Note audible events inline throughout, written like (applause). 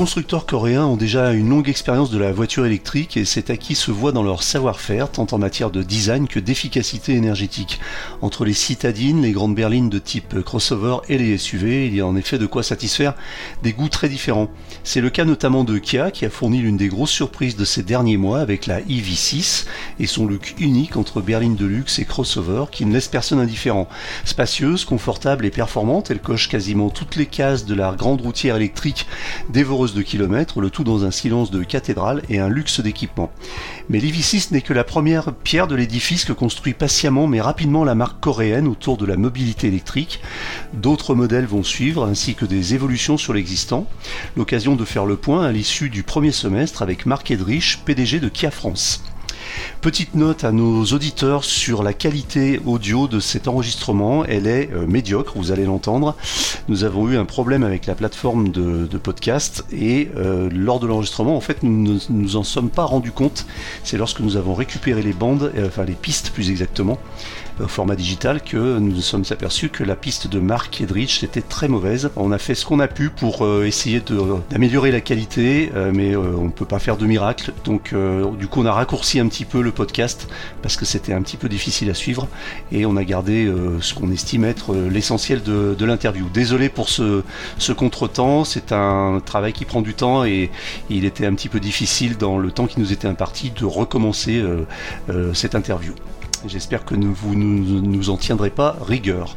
constructeurs coréens ont déjà une longue expérience de la voiture électrique et cet acquis se voit dans leur savoir-faire, tant en matière de design que d'efficacité énergétique. Entre les citadines, les grandes berlines de type crossover et les SUV, il y a en effet de quoi satisfaire des goûts très différents. C'est le cas notamment de Kia qui a fourni l'une des grosses surprises de ces derniers mois avec la EV6 et son look unique entre berline de luxe et crossover qui ne laisse personne indifférent. Spacieuse, confortable et performante, elle coche quasiment toutes les cases de la grande routière électrique dévoreuse de kilomètres, le tout dans un silence de cathédrale et un luxe d'équipement. Mais l'EV6 n'est que la première pierre de l'édifice que construit patiemment mais rapidement la marque coréenne autour de la mobilité électrique. D'autres modèles vont suivre ainsi que des évolutions sur l'existant. L'occasion de faire le point à l'issue du premier semestre avec Marc Edrich, PDG de Kia France. Petite note à nos auditeurs sur la qualité audio de cet enregistrement, elle est euh, médiocre, vous allez l'entendre. Nous avons eu un problème avec la plateforme de, podcast et euh, lors de l'enregistrement, en fait, nous ne nous en sommes pas rendus compte. C'est lorsque nous avons récupéré les bandes, euh, enfin les pistes plus exactement, format digital que nous nous sommes aperçus que la piste de Mark Edrich était très mauvaise. On a fait ce qu'on a pu pour euh, essayer d'améliorer la qualité, euh, mais euh, on ne peut pas faire de miracle. Donc du coup on a raccourci un petit peu le podcast parce que c'était un petit peu difficile à suivre et on a gardé ce qu'on estime être l'essentiel de, l'interview. Désolé pour ce, ce contretemps, c'est un travail qui prend du temps et il était un petit peu difficile dans le temps qui nous était imparti de recommencer cette interview. J'espère que vous ne nous en tiendrez pas rigueur.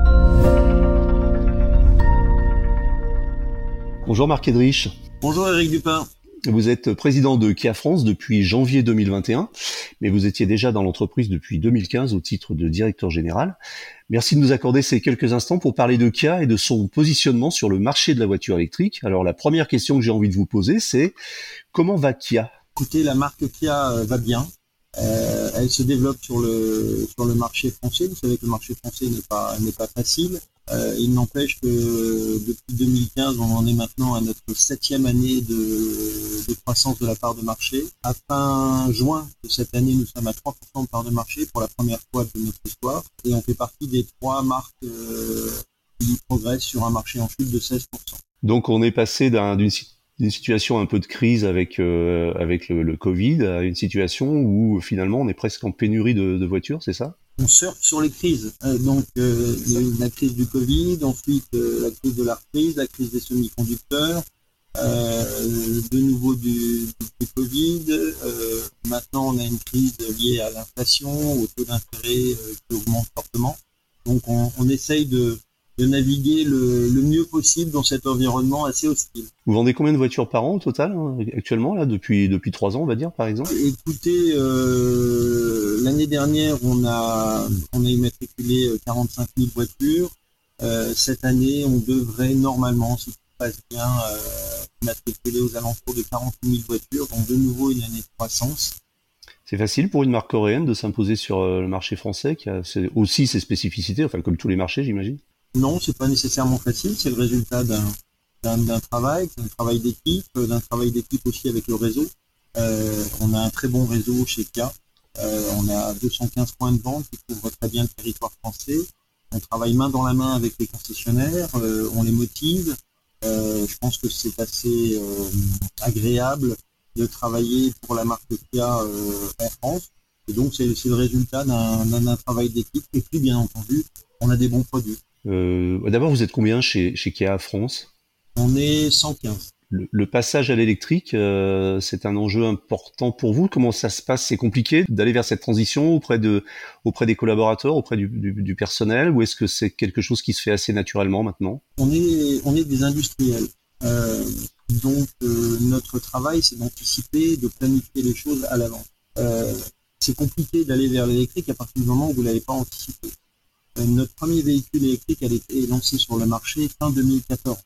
Bonjour Marc Edrich. Bonjour Eric Dupin. Vous êtes président de Kia France depuis janvier 2021, mais vous étiez déjà dans l'entreprise depuis 2015 au titre de directeur général. Merci de nous accorder ces quelques instants pour parler de Kia et de son positionnement sur le marché de la voiture électrique. Alors la première question que j'ai envie de vous poser, c'est comment va Kia? Écoutez, la marque Kia euh, va bien. Euh, elle se développe sur le sur le marché français. Vous savez que le marché français n'est pas n'est pas facile. Euh, il n'empêche que depuis 2015, on en est maintenant à notre septième année de, croissance de la part de marché. À fin juin de cette année, nous sommes à 3% de part de marché pour la première fois de notre histoire, et on fait partie des trois marques euh, qui progressent sur un marché en chute de 16%. Donc on est passé d'une une situation un peu de crise avec euh, avec le, Covid, à une situation où finalement on est presque en pénurie de, voitures, c'est ça? On sur les crises. Euh, donc euh, la crise du Covid, ensuite la crise de la reprise, la crise des semi-conducteurs, de nouveau du, Covid. maintenant on a une crise liée à l'inflation, au taux d'intérêt qui augmente fortement. Donc on, on essaye de de naviguer le, mieux possible dans cet environnement assez hostile. Vous vendez combien de voitures par an au total hein, actuellement là depuis depuis trois ans on va dire par exemple? Écoutez, euh, l'année dernière on a on a immatriculé 45 000 voitures. Euh, cette année on devrait normalement si tout passe bien euh, immatriculer aux alentours de 40 000 voitures. Donc de nouveau une année de croissance. C'est facile pour une marque coréenne de s'imposer sur le marché français qui a aussi ses spécificités, enfin comme tous les marchés j'imagine? Non, c'est pas nécessairement facile. C'est le résultat d'un travail, d'un travail d'équipe, d'un travail d'équipe aussi avec le réseau. Euh, on a un très bon réseau chez Kia. Euh, on a 215 points de vente qui couvrent très bien le territoire français. On travaille main dans la main avec les concessionnaires, euh, on les motive. je pense que c'est assez agréable de travailler pour la marque Kia en France. Et donc c'est le résultat d'un travail d'équipe. Et puis bien entendu, on a des bons produits. Euh, D'abord, vous êtes combien chez, chez Kia France? On est 115. Le, le passage à l'électrique, euh, c'est un enjeu important pour vous? Comment ça se passe? C'est compliqué d'aller vers cette transition auprès de, auprès des collaborateurs, auprès du, du, du personnel, ou est-ce que c'est quelque chose qui se fait assez naturellement maintenant? On est, on est des industriels. Euh, donc euh, notre travail, c'est d'anticiper, de planifier les choses à l'avance. Euh, c'est compliqué d'aller vers l'électrique à partir du moment où vous l'avez pas anticipé. Euh, notre premier véhicule électrique a été lancé sur le marché fin 2014.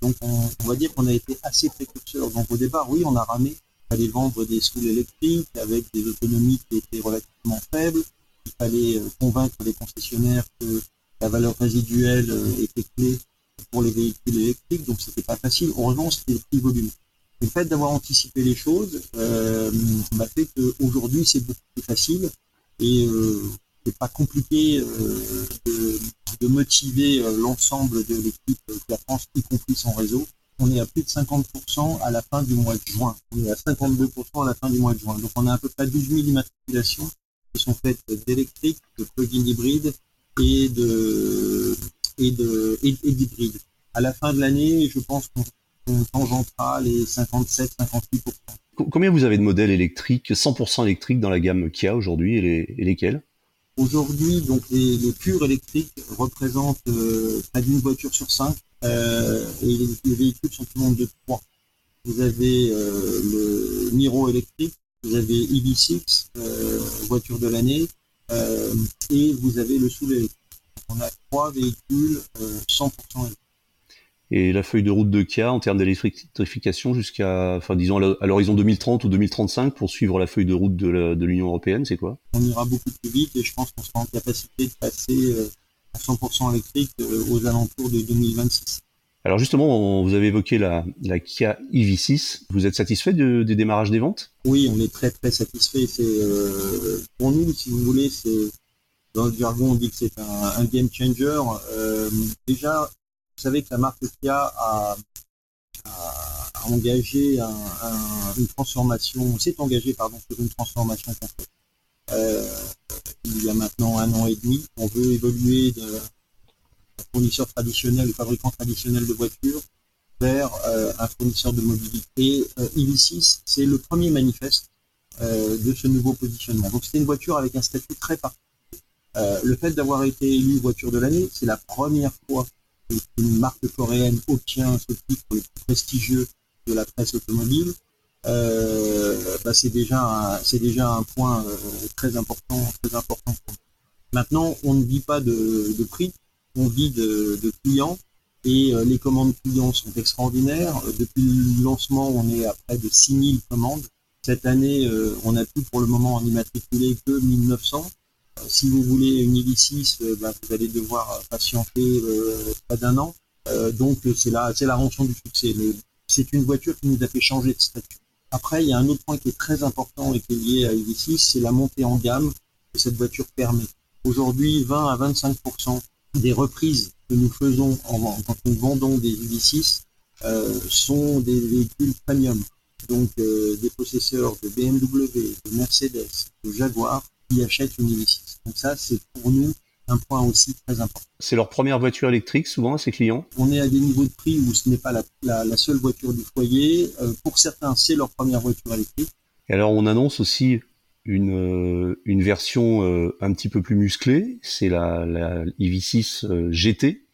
donc on, va dire qu'on a été assez précurseur. Donc au départ, oui, on a ramé, il fallait vendre des stools électriques avec des autonomies qui étaient relativement faibles. Il fallait convaincre les concessionnaires que la valeur résiduelle était clé pour les véhicules électriques, donc c'était pas facile. Heureusement, c'était le volume. Le fait d'avoir anticipé les choses euh, m'a fait qu'aujourd'hui c'est beaucoup plus facile et euh, c'est pas compliqué euh, de, motiver euh, l'ensemble de l'équipe de la France, y compris son réseau. On est à plus de 50% à la fin du mois de juin. On est à 52% à la fin du mois de juin. Donc on a à peu près 12 000 immatriculations qui sont faites d'électrique, de plug-in hybride et de et de et, d'hybride. À la fin de l'année, je pense qu'on tangentera les 57-58%. Combien vous avez de modèles électriques, 100% électriques dans la gamme Kia aujourd'hui et, lesquels? Aujourd'hui, donc les, purs électriques représentent euh, près d'une voiture sur cinq euh, et les, véhicules sont tout le monde de trois. Vous avez euh, le Miro électrique, vous avez EV6, voiture de l'année, et vous avez le Soul électrique on a trois véhicules 100% euh, électriques. Et la feuille de route de Kia en termes d'électrification jusqu'à, enfin disons à l'horizon 2030 ou 2035 pour suivre la feuille de route de l'Union européenne, c'est quoi? On ira beaucoup plus vite et je pense qu'on sera en capacité de passer euh, à 100% électrique euh, aux alentours de 2026. Alors justement, vous avez évoqué la, Kia EV6. Vous êtes satisfait des démarrages des ventes? Oui, on est très très satisfait. C'est pour nous, si vous voulez, c'est dans le jargon, on dit que c'est un, game changer. Euh, déjà, vous savez que la marque Kia a, engagé une transformation, s'est engagée pardon sur une transformation complète. Euh, il y a maintenant un an et demi, on veut évoluer de fournisseur traditionnel, de fabricant traditionnel de voitures vers euh, un fournisseur de mobilité. Euh, 6 c'est le premier manifeste de ce nouveau positionnement. Donc c'était une voiture avec un statut très particulier euh, le fait d'avoir été élu voiture de l'année, c'est la première fois qu'une marque coréenne obtient ce titre le plus prestigieux de la presse automobile. Euh, bah, c'est déjà c'est déjà un point euh, très important très important. Maintenant, on ne vit pas de, prix, on vit de, clients et les commandes clients sont extraordinaires. Depuis le lancement, on est à près de 6000 commandes. Cette année, on n'a plus pour le moment en immatriculé que 1900 si vous voulez une EV6, euh, bah, vous allez devoir euh, patienter euh, pas d'un an. donc c'est la, c'est la rançon du succès. c'est une voiture qui nous a fait changer de statut. Après, il y a un autre point qui est très important et qui est lié à EV6, c'est la montée en gamme que cette voiture permet. Aujourd'hui, 20 à 25% des reprises que nous faisons en, quand nous vendons des EV6 sont des véhicules premium. Donc des possesseurs de BMW, de Mercedes, de Jaguar achètent une EV6. Donc ça, c'est pour nous un point aussi très important. C'est leur première voiture électrique souvent, ces clients? On est à des niveaux de prix où ce n'est pas la, seule voiture du foyer. Euh, pour certains, c'est leur première voiture électrique. Et alors, on annonce aussi une, euh, une version euh, un petit peu plus musclée, c'est la, la EV6 GT,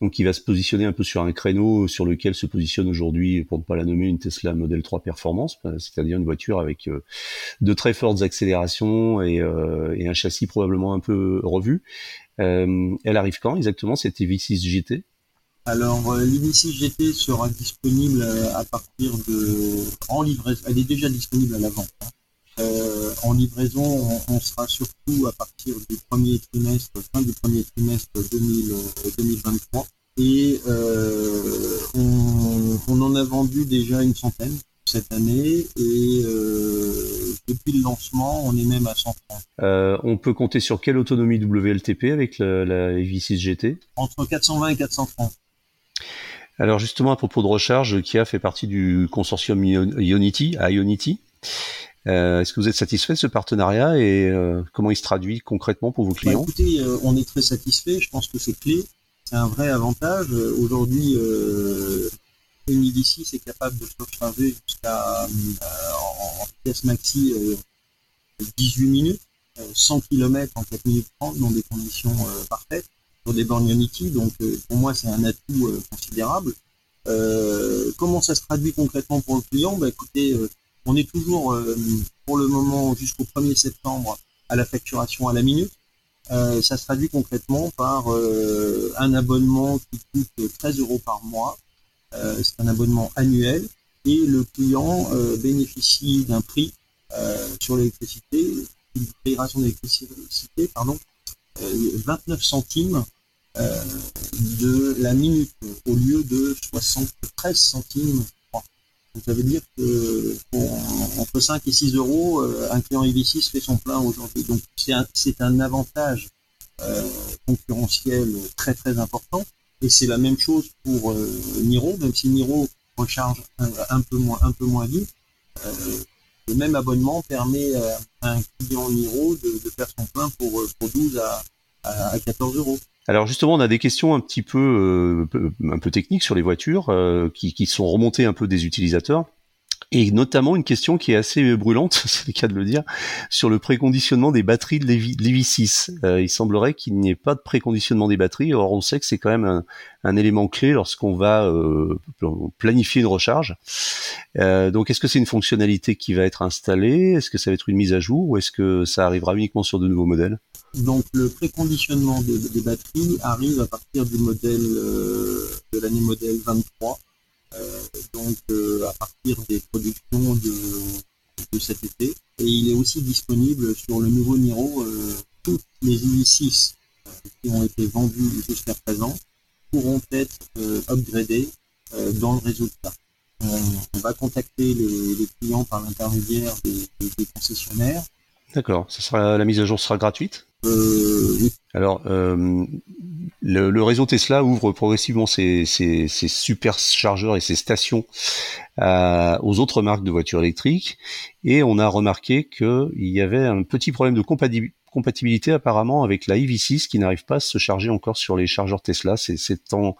donc qui va se positionner un peu sur un créneau sur lequel se positionne aujourd'hui, pour ne pas la nommer, une Tesla Model 3 Performance, c'est-à-dire une voiture avec euh, de très fortes accélérations euh, et, un châssis probablement un peu revu. Euh, elle arrive quand exactement cette EV6 GT alors, l'EV6 GT sera disponible à partir de en livraison. Elle est déjà disponible à la vente. Hein. En livraison, on, sera surtout à partir du premier trimestre, fin du premier trimestre 2023. Et euh, on, en a vendu déjà une centaine cette année et euh, depuis le lancement, on est même à 130. Euh, on peut compter sur quelle autonomie WLTP avec la, la EV6 GT Entre 420 et 430. Alors justement à propos de recharge, Kia fait partie du consortium Ionity, Ionity. Est-ce que vous êtes satisfait de ce partenariat et comment il se traduit concrètement pour vos bah, clients? Écoutez, on est très satisfait. Je pense que c'est clé c'est un vrai avantage. Aujourd'hui, euh, une EV6 est capable de se recharger jusqu'à euh, en, vitesse maxi 18 euh, minutes, 100 km en 4 minutes 30 dans des conditions parfaites pour des bornes Unity. Donc pour moi, c'est un atout considérable. comment ça se traduit concrètement pour le client? Bah, Écoutez, on est toujours pour le moment jusqu'au 1er septembre à la facturation à la minute. Euh, ça se traduit concrètement par euh, un abonnement qui coûte 13 euros par mois c'est un abonnement annuel et le client bénéficie d'un prix sur l'électricité, une priorisation d'électricité, pardon, 29 centimes de la minute au lieu de 73 centimes ça veut dire que entre 5 et 6 euros, euh, un client EV6 fait son plein aujourd'hui. Donc c'est un, avantage euh, concurrentiel très très important. Et c'est la même chose pour euh, Niro, même si Niro recharge un, peu moins vite. le même abonnement permet à un client Niro de, faire son plein pour, pour 12 à, à 14 euros. Alors justement, on a des questions un petit peu, euh, un peu techniques sur les voitures euh, qui, qui, sont remontées un peu des utilisateurs. Et notamment une question qui est assez brûlante, (laughs) c'est le cas de le dire, sur le préconditionnement des batteries de l'EV 6. Euh, il semblerait qu'il n'y ait pas de préconditionnement des batteries. Or, on sait que c'est quand même un, un, élément clé lorsqu'on va planifier une recharge. Donc, est-ce que c'est une fonctionnalité qui va être installée? Est-ce que ça va être une mise à jour? Ou est-ce que ça arrivera uniquement sur de nouveaux modèles? Donc le préconditionnement des, des, batteries arrive à partir du modèle euh, de l'année modèle 23 euh, donc euh, à partir des productions de, cet été. Et il est aussi disponible sur le nouveau Niro. Euh, toutes les i6 qui ont été vendues jusqu'à présent pourront être upgradées dans le résultat. on va contacter les, clients par l'intermédiaire des, concessionnaires. D'accord. la mise à jour sera gratuite? euh, oui. Alors, euh, le, réseau Tesla ouvre progressivement ses, ses, superchargeurs et ses stations euh, aux autres marques de voitures électriques, et on a remarqué qu'il y avait un petit problème de compatibilité apparemment avec la EV6 qui n'arrive pas à se charger encore sur les chargeurs Tesla. C'est en,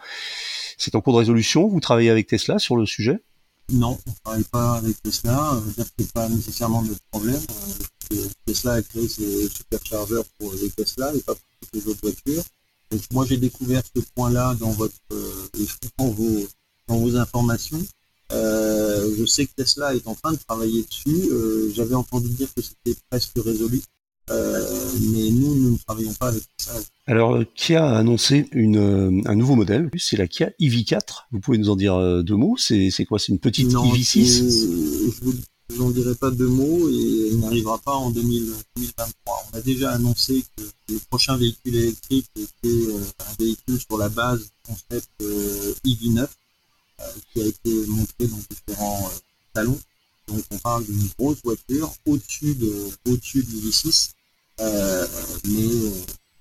en cours de résolution. Vous travaillez avec Tesla sur le sujet? Non, on ne travaille pas avec Tesla. C'est pas nécessairement notre problème. Tesla a créé ses superchargeurs pour les Tesla et pas pour toutes les autres voitures. Donc moi j'ai découvert ce point-là dans euh, dans vos informations. Euh, je sais que Tesla est en train de travailler dessus. Euh, j'avais entendu dire que c'était presque résolu. Mais nous, nous ne travaillons pas avec ça. Alors, Kia a annoncé une, un nouveau modèle, c'est la Kia EV4. Vous pouvez nous en dire deux mots? C'est quoi? C'est une petite EV6 je n'en dirai pas deux mots et il n'arrivera pas en 2023. On a déjà annoncé que le prochain véhicule électrique était euh, un véhicule sur la base du concept euh, EV9 euh, qui a été montré dans différents salons. Donc on parle d'une grosse voiture au-dessus de au-dessus de l'EV6, mais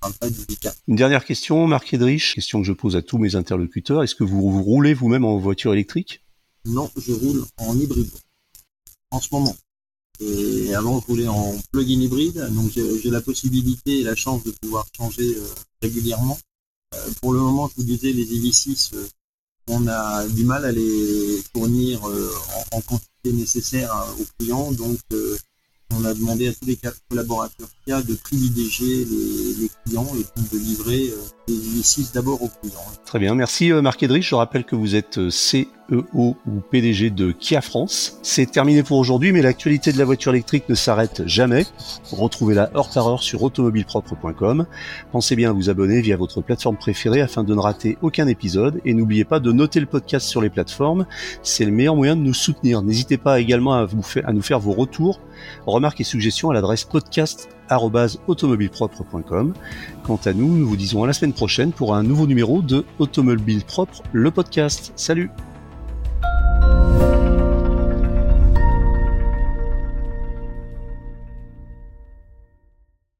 on parle pas du V4. Une dernière question, Marc Edrich, question que je pose à tous mes interlocuteurs. Est-ce que vous, roulez vous-même en voiture électrique? Non, je roule en hybride en ce moment. Et avant, je roulais en plug-in hybride, donc j'ai la possibilité et la chance de pouvoir changer euh, régulièrement. Euh, pour le moment, je vous disais, les EV6, euh, on a du mal à les fournir en, quantité nécessaire aux clients, donc on a demandé à tous les collaborateurs a de privilégier les, clients et de livrer les EV6 d'abord aux clients. Très bien, merci Marc Edrich. Je rappelle que vous êtes C CEO ou PDG de Kia France. C'est terminé pour aujourd'hui, mais l'actualité de la voiture électrique ne s'arrête jamais. Retrouvez-la heure par heure sur automobilepropre.com. Pensez bien à vous abonner via votre plateforme préférée afin de ne rater aucun épisode et n'oubliez pas de noter le podcast sur les plateformes. C'est le meilleur moyen de nous soutenir. N'hésitez pas également à, nous faire vos retours, remarques et suggestions à l'adresse podcast automobilepropre.com. Quant à nous, nous vous disons à la semaine prochaine pour un nouveau numéro de Automobile Propre, le podcast. Salut Bye.